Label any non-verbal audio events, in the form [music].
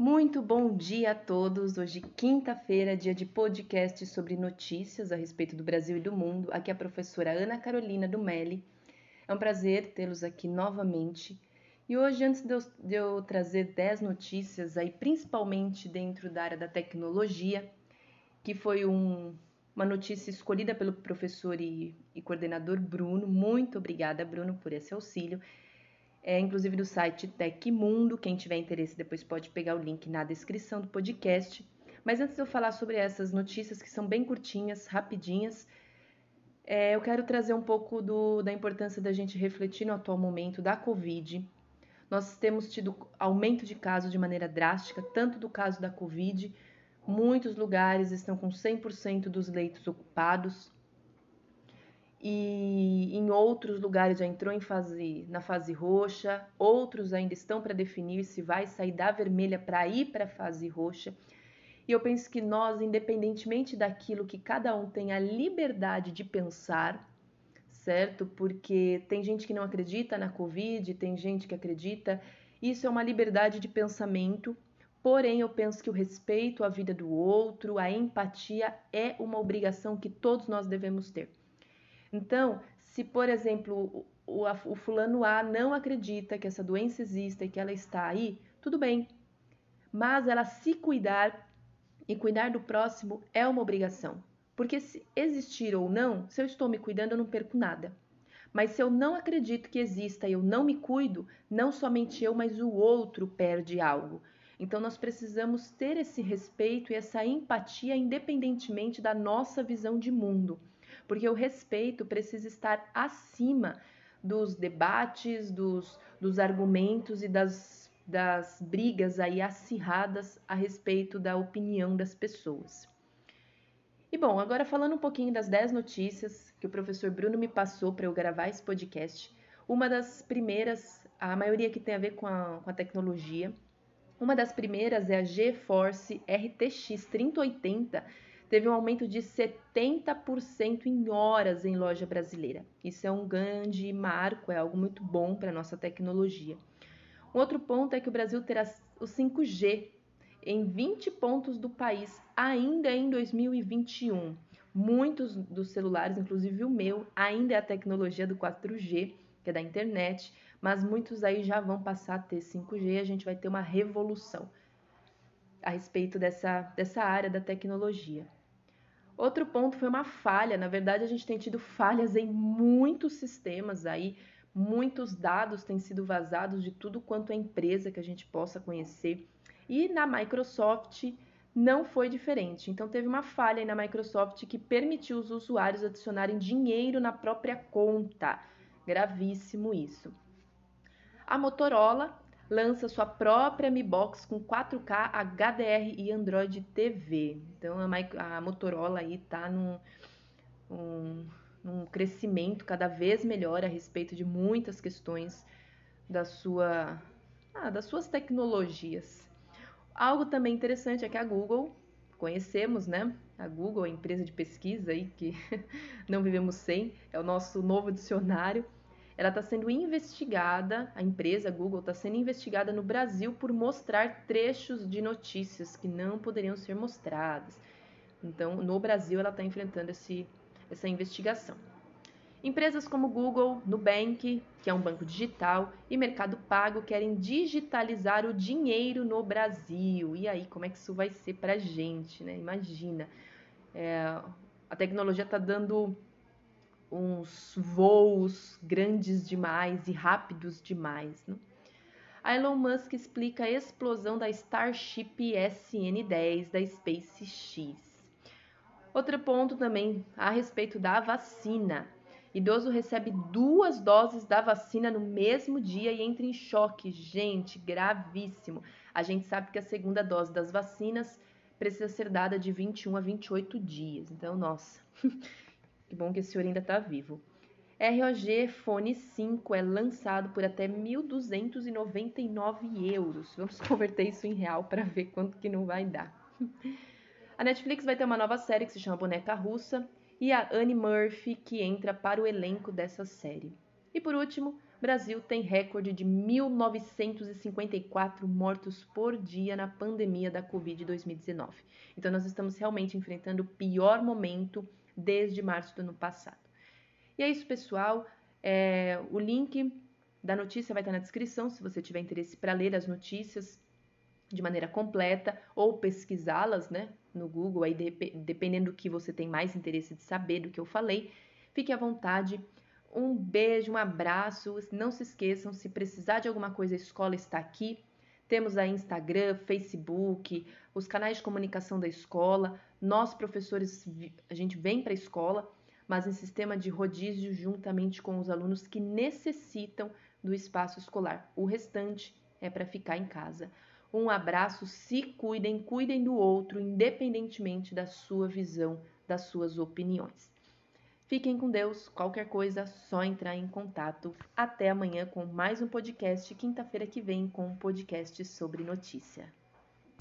Muito bom dia a todos. Hoje, quinta-feira, dia de podcast sobre notícias a respeito do Brasil e do mundo. Aqui é a professora Ana Carolina do. É um prazer tê-los aqui novamente. E hoje, antes de eu, de eu trazer 10 notícias aí, principalmente dentro da área da tecnologia, que foi um, uma notícia escolhida pelo professor e, e coordenador Bruno. Muito obrigada, Bruno, por esse auxílio é inclusive do site Tecmundo. Quem tiver interesse depois pode pegar o link na descrição do podcast. Mas antes de eu falar sobre essas notícias que são bem curtinhas, rapidinhas, é, eu quero trazer um pouco do, da importância da gente refletir no atual momento da Covid. Nós temos tido aumento de casos de maneira drástica, tanto do caso da Covid, muitos lugares estão com 100% dos leitos ocupados, e em outros lugares já entrou em fase, na fase roxa, outros ainda estão para definir se vai sair da vermelha para ir para a fase roxa. E eu penso que nós, independentemente daquilo que cada um tem a liberdade de pensar, certo? Porque tem gente que não acredita na Covid, tem gente que acredita. Isso é uma liberdade de pensamento, porém eu penso que o respeito à vida do outro, a empatia é uma obrigação que todos nós devemos ter. Então, se por exemplo o, o, fulano A não acredita que essa doença exista e que ela está aí, tudo bem. Mas ela se cuidar e cuidar do próximo é uma obrigação. Porque se existir ou não, se eu estou me cuidando, eu não perco nada. Mas se eu não acredito que exista e eu não me cuido, não somente eu, mas o outro perde algo. Então nós precisamos ter esse respeito e essa empatia independentemente da nossa visão de mundo porque o respeito precisa estar acima dos debates, dos, dos argumentos e das, das brigas aí acirradas a respeito da opinião das pessoas. E bom, agora falando um pouquinho das 10 notícias que o professor Bruno me passou para eu gravar esse podcast, uma das primeiras, a maioria que tem a ver com a, com a tecnologia, uma das primeiras é a GeForce RTX 3080, teve um aumento de 70% em horas em loja brasileira. Isso é um grande marco, é algo muito bom para a nossa tecnologia. Um outro ponto é que o Brasil terá o 5G em 20 pontos do país ainda em 2021. Muitos dos celulares, inclusive o meu, ainda é a tecnologia do 4G, que é da internet, mas muitos aí já vão passar a ter 5G e a gente vai ter uma revolução a respeito dessa, dessa área da tecnologia. Outro ponto foi uma falha. Na verdade, a gente tem tido falhas em muitos sistemas aí, muitos dados têm sido vazados de tudo quanto é empresa que a gente possa conhecer. E na Microsoft não foi diferente. Então teve uma falha aí na Microsoft que permitiu os usuários adicionarem dinheiro na própria conta. Gravíssimo isso. A Motorola lança sua própria Mi Box com 4K HDR e Android TV. Então a, a Motorola aí tá num, um, num crescimento cada vez melhor a respeito de muitas questões da sua, ah, das suas tecnologias. Algo também interessante é que a Google, conhecemos, né? A Google, a empresa de pesquisa aí que [laughs] não vivemos sem, é o nosso novo dicionário ela está sendo investigada, a empresa Google está sendo investigada no Brasil por mostrar trechos de notícias que não poderiam ser mostradas. Então, no Brasil, ela está enfrentando esse, essa investigação. Empresas como Google, Nubank, que é um banco digital, e Mercado Pago querem digitalizar o dinheiro no Brasil. E aí, como é que isso vai ser para a gente, né? Imagina. É, a tecnologia está dando uns voos grandes demais e rápidos demais. Né? A Elon Musk explica a explosão da Starship SN10 da SpaceX. Outro ponto também a respeito da vacina. Idoso recebe duas doses da vacina no mesmo dia e entra em choque. Gente, gravíssimo. A gente sabe que a segunda dose das vacinas precisa ser dada de 21 a 28 dias. Então, nossa, [laughs] Que bom que esse senhor ainda está vivo. ROG Fone 5 é lançado por até 1.299 euros. Vamos [laughs] converter isso em real para ver quanto que não vai dar. A Netflix vai ter uma nova série que se chama Boneca Russa e a Annie Murphy que entra para o elenco dessa série. E por último, Brasil tem recorde de 1.954 mortos por dia na pandemia da Covid-2019. Então, nós estamos realmente enfrentando o pior momento desde março do ano passado. E é isso, pessoal. É, o link da notícia vai estar na descrição se você tiver interesse para ler as notícias de maneira completa ou pesquisá-las né, no Google, aí dependendo do que você tem mais interesse de saber do que eu falei. Fique à vontade. Um beijo, um abraço. Não se esqueçam, se precisar de alguma coisa, a escola está aqui. Temos aí Instagram, Facebook, os canais de comunicação da escola. Nós, professores, a gente vem para a escola, mas em sistema de rodízio juntamente com os alunos que necessitam do espaço escolar. O restante é para ficar em casa. Um abraço, se cuidem, cuidem do outro, independentemente da sua visão, das suas opiniões. Fiquem com Deus. Qualquer coisa, só entrar em contato. Até amanhã com mais um podcast. Quinta-feira que vem com um podcast sobre notícia.